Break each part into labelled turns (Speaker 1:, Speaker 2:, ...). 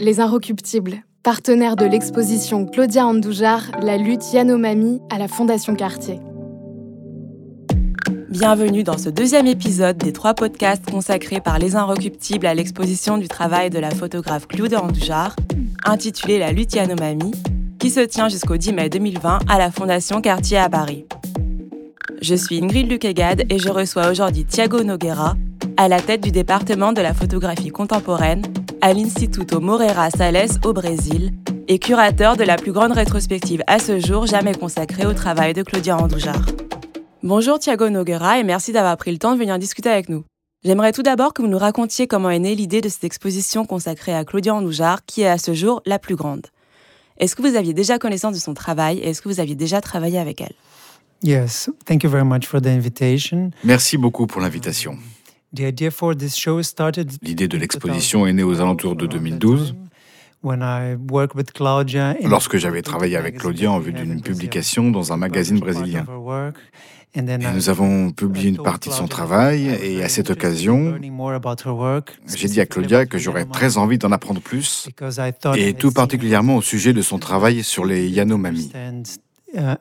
Speaker 1: Les Inrecuptibles, partenaires de l'exposition Claudia Andoujar, La lutte Yanomami à la Fondation Cartier.
Speaker 2: Bienvenue dans ce deuxième épisode des trois podcasts consacrés par Les Inrecuptibles à l'exposition du travail de la photographe Claudia Andoujar, intitulé La lutte Yanomami, qui se tient jusqu'au 10 mai 2020 à la Fondation Cartier à Paris. Je suis Ingrid Luquegade et je reçois aujourd'hui Thiago Nogueira, à la tête du département de la photographie contemporaine à l'Instituto Moreira Salles au Brésil et curateur de la plus grande rétrospective à ce jour jamais consacrée au travail de Claudia Andoujar. Bonjour Thiago Noguera et merci d'avoir pris le temps de venir discuter avec nous. J'aimerais tout d'abord que vous nous racontiez comment est née l'idée de cette exposition consacrée à Claudia Andoujar, qui est à ce jour la plus grande. Est-ce que vous aviez déjà connaissance de son travail et est-ce que vous aviez déjà travaillé avec elle?
Speaker 3: Yes, thank you very much for the invitation.
Speaker 4: Merci beaucoup pour l'invitation. L'idée de l'exposition est née aux alentours de 2012. Lorsque j'avais travaillé avec Claudia en vue d'une publication dans un magazine brésilien. Et nous avons publié une partie de son travail et à cette occasion, j'ai dit à Claudia que j'aurais très envie d'en apprendre plus, et tout particulièrement au sujet de son travail sur les Yanomami. Uh,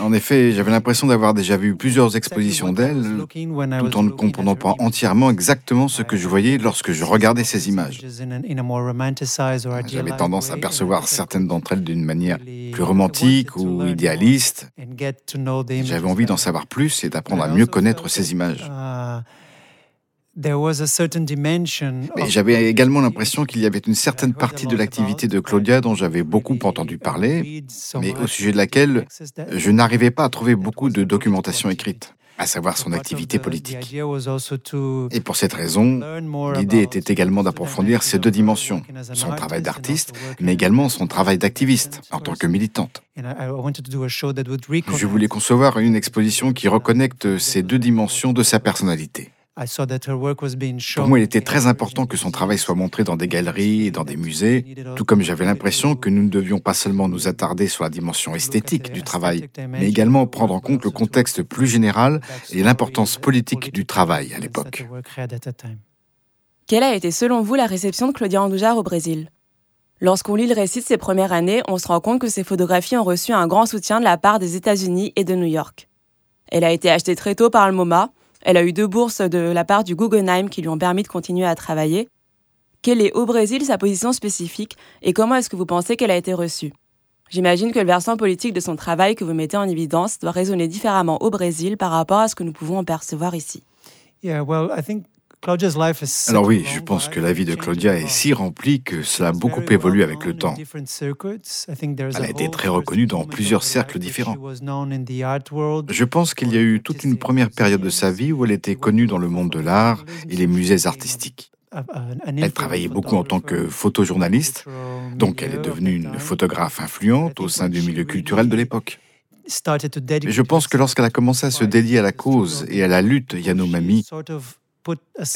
Speaker 4: en effet, j'avais l'impression d'avoir déjà vu plusieurs expositions d'elle, tout en ne comprenant pas entièrement exactement ce que je voyais lorsque je regardais ces images. J'avais tendance à percevoir certaines d'entre elles d'une manière plus romantique ou idéaliste. J'avais envie d'en savoir plus et d'apprendre à mieux connaître ces images. J'avais également l'impression qu'il y avait une certaine partie de l'activité de Claudia dont j'avais beaucoup entendu parler, mais au sujet de laquelle je n'arrivais pas à trouver beaucoup de documentation écrite à savoir son activité politique. Et pour cette raison, l'idée était également d'approfondir ces deux dimensions, son travail d'artiste, mais également son travail d'activiste en tant que militante. Je voulais concevoir une exposition qui reconnecte ces deux dimensions de sa personnalité. Pour moi, il était très important que son travail soit montré dans des galeries et dans des musées, tout comme j'avais l'impression que nous ne devions pas seulement nous attarder sur la dimension esthétique du travail, mais également prendre en compte le contexte plus général et l'importance politique du travail à l'époque.
Speaker 2: Quelle a été selon vous la réception de Claudia Andoujar au Brésil? Lorsqu'on lit le récit de ses premières années, on se rend compte que ses photographies ont reçu un grand soutien de la part des États-Unis et de New York. Elle a été achetée très tôt par le MoMA, elle a eu deux bourses de la part du Guggenheim qui lui ont permis de continuer à travailler. Quelle est au Brésil sa position spécifique et comment est-ce que vous pensez qu'elle a été reçue? J'imagine que le versant politique de son travail que vous mettez en évidence doit résonner différemment au Brésil par rapport à ce que nous pouvons en percevoir ici.
Speaker 4: Alors oui, je pense que la vie de Claudia est si remplie que cela a beaucoup évolué avec le temps. Elle a été très reconnue dans plusieurs cercles différents. Je pense qu'il y a eu toute une première période de sa vie où elle était connue dans le monde de l'art et les musées artistiques. Elle travaillait beaucoup en tant que photojournaliste, donc elle est devenue une photographe influente au sein du milieu culturel de l'époque. Je pense que lorsqu'elle a commencé à se dédier à la cause et à la lutte Yanomami,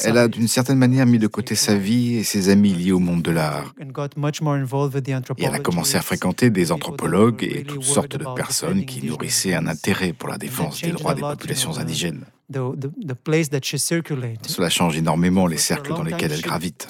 Speaker 4: elle a d'une certaine manière mis de côté sa vie et ses amis liés au monde de l'art. Et elle a commencé à fréquenter des anthropologues et toutes sortes de personnes qui nourrissaient un intérêt pour la défense des droits des populations indigènes. Cela change énormément les cercles dans lesquels elle gravite.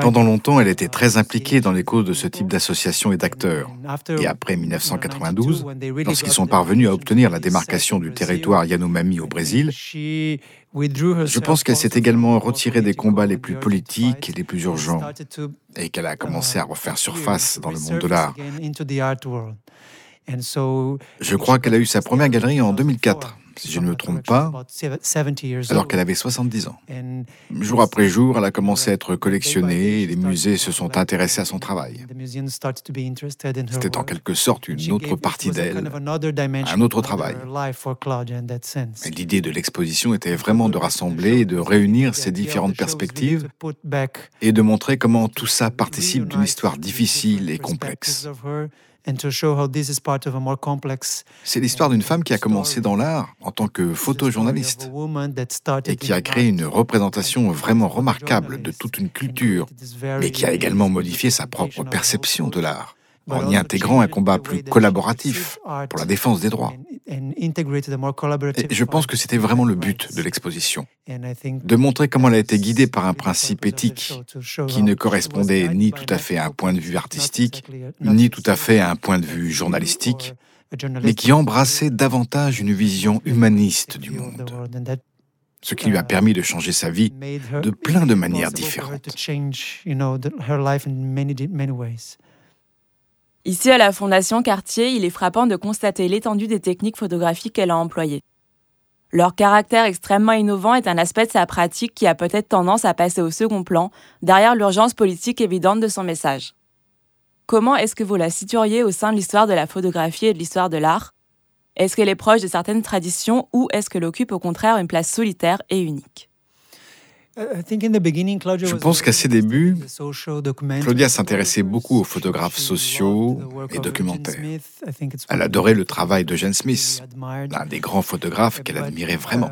Speaker 4: Pendant longtemps, elle était très impliquée dans les causes de ce type d'associations et d'acteurs. Et après 1992, lorsqu'ils sont parvenus à obtenir la démarcation du territoire Yanomami au Brésil, je pense qu'elle s'est également retirée des combats les plus politiques et les plus urgents, et qu'elle a commencé à refaire surface dans le monde de l'art. Je crois qu'elle a eu sa première galerie en 2004 si je ne me trompe pas, alors qu'elle avait 70 ans. Jour après jour, elle a commencé à être collectionnée et les musées se sont intéressés à son travail. C'était en quelque sorte une autre partie d'elle, un autre travail. L'idée de l'exposition était vraiment de rassembler et de réunir ces différentes perspectives et de montrer comment tout ça participe d'une histoire difficile et complexe. C'est l'histoire d'une femme qui a commencé dans l'art en tant que photojournaliste et qui a créé une représentation vraiment remarquable de toute une culture, mais qui a également modifié sa propre perception de l'art en y intégrant un combat plus collaboratif pour la défense des droits. Et je pense que c'était vraiment le but de l'exposition, de montrer comment elle a été guidée par un principe éthique qui ne correspondait ni tout à fait à un point de vue artistique, ni tout à fait à un point de vue journalistique, mais qui embrassait davantage une vision humaniste du monde, ce qui lui a permis de changer sa vie de plein de manières différentes.
Speaker 2: Ici, à la Fondation Cartier, il est frappant de constater l'étendue des techniques photographiques qu'elle a employées. Leur caractère extrêmement innovant est un aspect de sa pratique qui a peut-être tendance à passer au second plan, derrière l'urgence politique évidente de son message. Comment est-ce que vous la situeriez au sein de l'histoire de la photographie et de l'histoire de l'art? Est-ce qu'elle est proche de certaines traditions ou est-ce qu'elle occupe au contraire une place solitaire et unique?
Speaker 4: Je pense qu'à ses débuts, Claudia s'intéressait beaucoup aux photographes sociaux et documentaires. Elle adorait le travail de Jane Smith, l'un des grands photographes qu'elle admirait vraiment.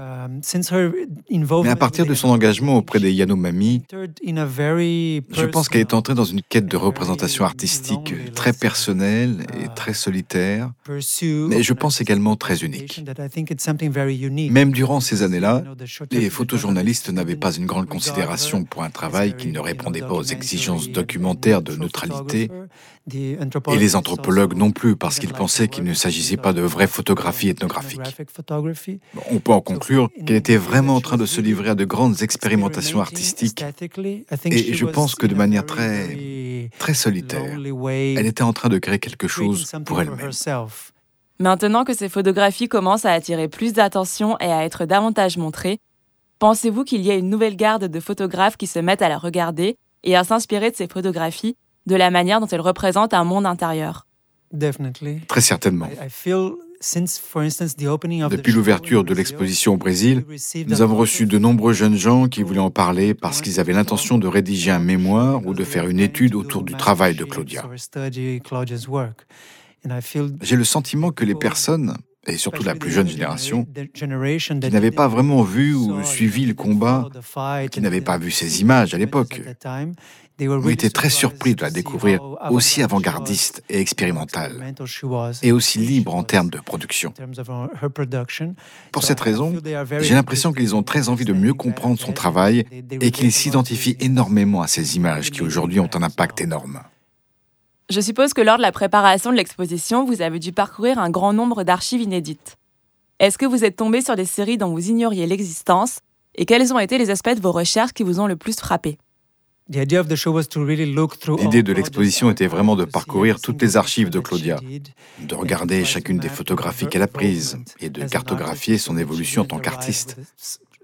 Speaker 4: Mais à partir de son engagement auprès des Yanomami, je pense qu'elle est entrée dans une quête de représentation artistique très personnelle et très solitaire, mais je pense également très unique. Même durant ces années-là, les photojournalistes n'avaient pas une grande considération pour un travail qui ne répondait pas aux exigences documentaires de neutralité, et les anthropologues non plus, parce qu'ils pensaient qu'il ne s'agissait pas de vraie photographie ethnographique. On peut en conclure qu'elle était vraiment en train de se livrer à de grandes expérimentations artistiques, et je pense que de manière très, très solitaire, elle était en train de créer quelque chose pour elle-même.
Speaker 2: Maintenant que ces photographies commencent à attirer plus d'attention et à être davantage montrées, Pensez-vous qu'il y a une nouvelle garde de photographes qui se mettent à la regarder et à s'inspirer de ces photographies, de la manière dont elles représentent un monde intérieur?
Speaker 4: Très certainement. Depuis l'ouverture de l'exposition au Brésil, nous avons reçu de nombreux jeunes gens qui voulaient en parler parce qu'ils avaient l'intention de rédiger un mémoire ou de faire une étude autour du travail de Claudia. J'ai le sentiment que les personnes et surtout la plus jeune génération, qui n'avait pas vraiment vu ou suivi le combat, qui n'avait pas vu ces images à l'époque, ont été très surpris de la découvrir aussi avant-gardiste et expérimentale, et aussi libre en termes de production. Pour cette raison, j'ai l'impression qu'ils ont très envie de mieux comprendre son travail et qu'ils s'identifient énormément à ces images qui aujourd'hui ont un impact énorme.
Speaker 2: Je suppose que lors de la préparation de l'exposition, vous avez dû parcourir un grand nombre d'archives inédites. Est-ce que vous êtes tombé sur des séries dont vous ignoriez l'existence et quels ont été les aspects de vos recherches qui vous ont le plus frappé?
Speaker 4: L'idée de l'exposition était vraiment de parcourir toutes les archives de Claudia, de regarder chacune des photographies qu'elle a prises et de cartographier son évolution en tant qu'artiste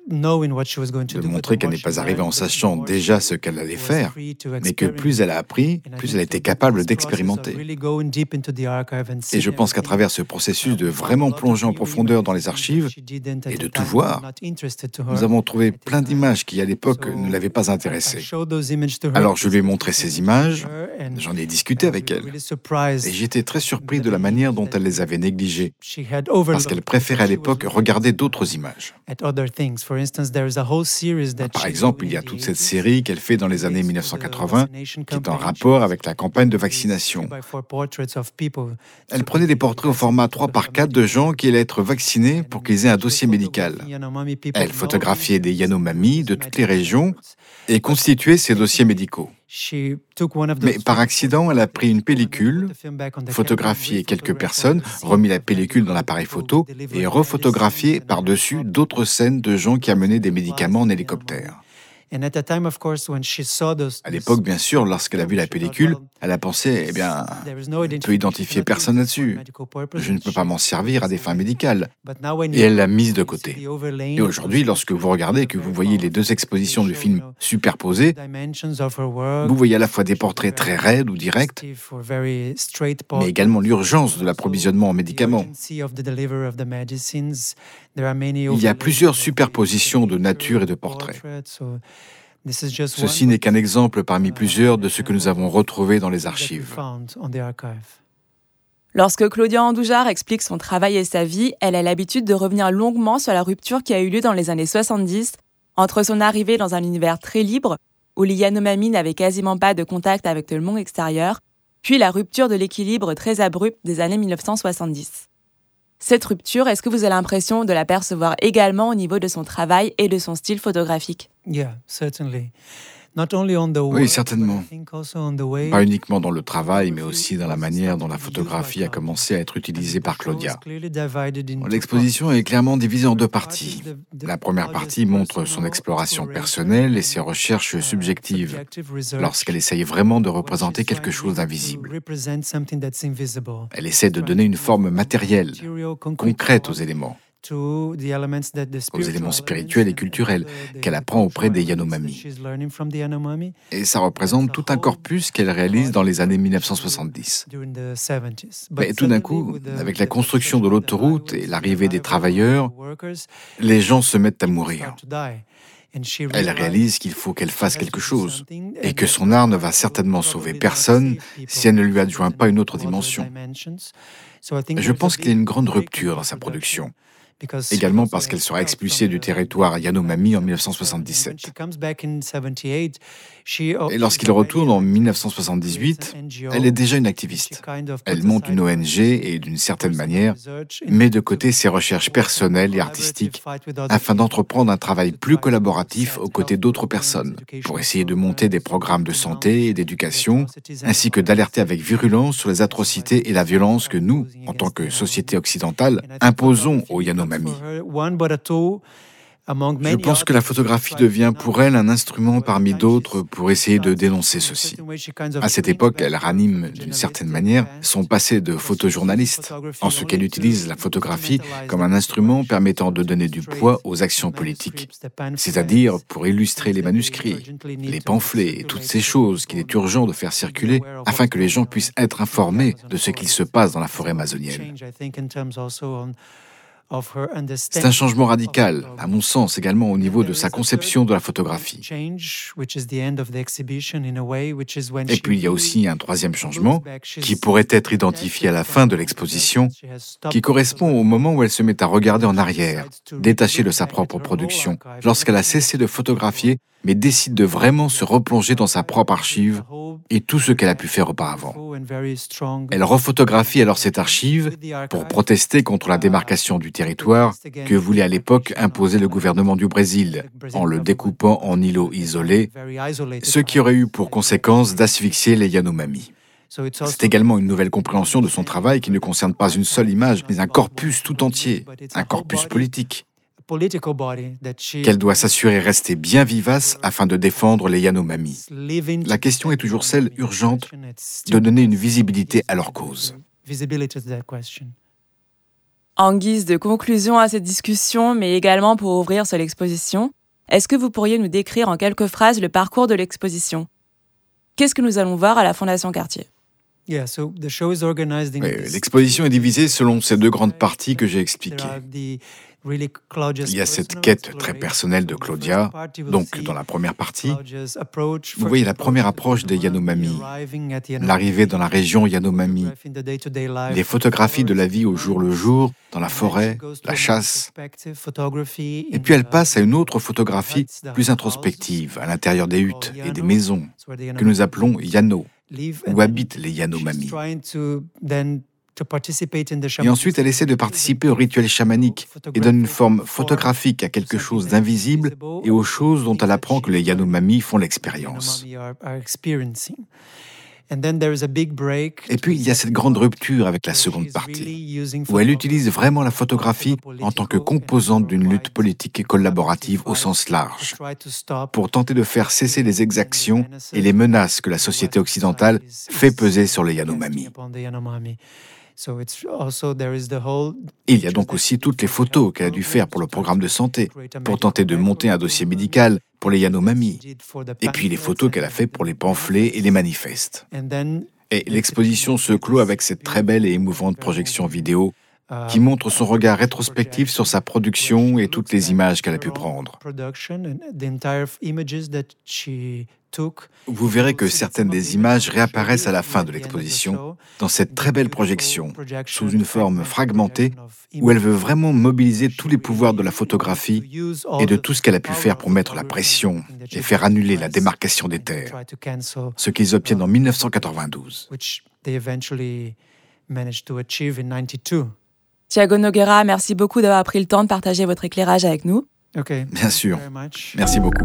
Speaker 4: de montrer qu'elle n'est pas arrivée en sachant déjà ce qu'elle allait faire, mais que plus elle a appris, plus elle était capable d'expérimenter. Et je pense qu'à travers ce processus de vraiment plonger en profondeur dans les archives et de tout voir, nous avons trouvé plein d'images qui à l'époque ne l'avaient pas intéressée. Alors je lui ai montré ces images, j'en ai discuté avec elle, et j'étais très surpris de la manière dont elle les avait négligées, parce qu'elle préférait à l'époque regarder d'autres images. Par exemple, il y a toute cette série qu'elle fait dans les années 1980 qui est en rapport avec la campagne de vaccination. Elle prenait des portraits au format 3 par 4 de gens qui allaient être vaccinés pour qu'ils aient un dossier médical. Elle photographiait des Yanomami de toutes les régions et constituait ces dossiers médicaux. Mais par accident, elle a pris une pellicule, photographié quelques personnes, remis la pellicule dans l'appareil photo et refotographié par-dessus d'autres scènes de gens qui amenaient des médicaments en hélicoptère. À l'époque, bien sûr, lorsqu'elle a vu la pellicule, elle a pensé, eh bien, je ne peux identifier personne là-dessus. Je ne peux pas m'en servir à des fins médicales. Et elle l'a mise de côté. Et aujourd'hui, lorsque vous regardez et que vous voyez les deux expositions du film superposées, vous voyez à la fois des portraits très raides ou directs, mais également l'urgence de l'approvisionnement en médicaments. Il y a plusieurs superpositions de nature et de portraits. Ceci n'est qu'un exemple parmi plusieurs de ce que nous avons retrouvé dans les archives.
Speaker 2: Lorsque Claudia Andoujar explique son travail et sa vie, elle a l'habitude de revenir longuement sur la rupture qui a eu lieu dans les années 70 entre son arrivée dans un univers très libre, où les Yanomami n'avaient quasiment pas de contact avec le monde extérieur, puis la rupture de l'équilibre très abrupte des années 1970. Cette rupture, est-ce que vous avez l'impression de la percevoir également au niveau de son travail et de son style photographique?
Speaker 3: Yeah, certainly.
Speaker 4: Oui, certainement. Pas uniquement dans le travail, mais aussi dans la manière dont la photographie a commencé à être utilisée par Claudia. L'exposition est clairement divisée en deux parties. La première partie montre son exploration personnelle et ses recherches subjectives, lorsqu'elle essaye vraiment de représenter quelque chose d'invisible. Elle essaie de donner une forme matérielle, concrète aux éléments aux éléments spirituels et culturels qu'elle apprend auprès des Yanomami. Et ça représente tout un corpus qu'elle réalise dans les années 1970. Mais tout d'un coup, avec la construction de l'autoroute et l'arrivée des travailleurs, les gens se mettent à mourir. Elle réalise qu'il faut qu'elle fasse quelque chose et que son art ne va certainement sauver personne si elle ne lui adjoint pas une autre dimension. Je pense qu'il y a une grande rupture dans sa production également parce qu'elle sera expulsée du territoire Yanomami en 1977. Et lorsqu'il retourne en 1978, elle est déjà une activiste. Elle monte une ONG et d'une certaine manière met de côté ses recherches personnelles et artistiques afin d'entreprendre un travail plus collaboratif aux côtés d'autres personnes pour essayer de monter des programmes de santé et d'éducation ainsi que d'alerter avec virulence sur les atrocités et la violence que nous, en tant que société occidentale, imposons aux Yanomami. Je pense que la photographie devient pour elle un instrument parmi d'autres pour essayer de dénoncer ceci. À cette époque, elle ranime d'une certaine manière son passé de photojournaliste, en ce qu'elle utilise la photographie comme un instrument permettant de donner du poids aux actions politiques, c'est-à-dire pour illustrer les manuscrits, les pamphlets et toutes ces choses qu'il est urgent de faire circuler afin que les gens puissent être informés de ce qu'il se passe dans la forêt amazonienne. C'est un changement radical, à mon sens également au niveau de sa conception de la photographie. Et puis il y a aussi un troisième changement qui pourrait être identifié à la fin de l'exposition, qui correspond au moment où elle se met à regarder en arrière, détachée de sa propre production, lorsqu'elle a cessé de photographier mais décide de vraiment se replonger dans sa propre archive et tout ce qu'elle a pu faire auparavant. Elle rephotographie alors cette archive pour protester contre la démarcation du territoire que voulait à l'époque imposer le gouvernement du Brésil en le découpant en îlots isolés, ce qui aurait eu pour conséquence d'asphyxier les Yanomami. C'est également une nouvelle compréhension de son travail qui ne concerne pas une seule image, mais un corpus tout entier, un corpus politique qu'elle doit s'assurer rester bien vivace afin de défendre les Yanomami. La question est toujours celle urgente de donner une visibilité à leur cause.
Speaker 2: En guise de conclusion à cette discussion, mais également pour ouvrir sur l'exposition, est-ce que vous pourriez nous décrire en quelques phrases le parcours de l'exposition? Qu'est-ce que nous allons voir à la Fondation Cartier?
Speaker 4: L'exposition est divisée selon ces deux grandes parties que j'ai expliquées. Il y a cette quête très personnelle de Claudia, donc dans la première partie, vous voyez la première approche des Yanomami, l'arrivée dans la région Yanomami, les photographies de la vie au jour le jour, dans la forêt, la chasse. Et puis elle passe à une autre photographie plus introspective, à l'intérieur des huttes et des maisons, que nous appelons Yano, où habitent les Yanomami. Et ensuite, elle essaie de participer au rituel chamanique et donne une forme photographique à quelque chose d'invisible et aux choses dont elle apprend que les Yanomami font l'expérience. Et puis, il y a cette grande rupture avec la seconde partie, où elle utilise vraiment la photographie en tant que composante d'une lutte politique et collaborative au sens large, pour tenter de faire cesser les exactions et les menaces que la société occidentale fait peser sur les Yanomami. Il y a donc aussi toutes les photos qu'elle a dû faire pour le programme de santé, pour tenter de monter un dossier médical pour les Yanomami, et puis les photos qu'elle a fait pour les pamphlets et les manifestes. Et l'exposition se clôt avec cette très belle et émouvante projection vidéo qui montre son regard rétrospectif sur sa production et toutes les images qu'elle a pu prendre. Vous verrez que certaines des images réapparaissent à la fin de l'exposition, dans cette très belle projection, sous une forme fragmentée, où elle veut vraiment mobiliser tous les pouvoirs de la photographie et de tout ce qu'elle a pu faire pour mettre la pression et faire annuler la démarcation des terres, ce qu'ils obtiennent en 1992.
Speaker 2: Thiago Noguera, merci beaucoup d'avoir pris le temps de partager votre éclairage avec nous.
Speaker 4: Bien sûr. Merci beaucoup.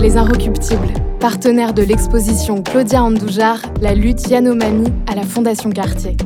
Speaker 1: Les Inrecuptibles, partenaire de l'exposition Claudia Andoujar, la lutte Yanomami à la Fondation Cartier.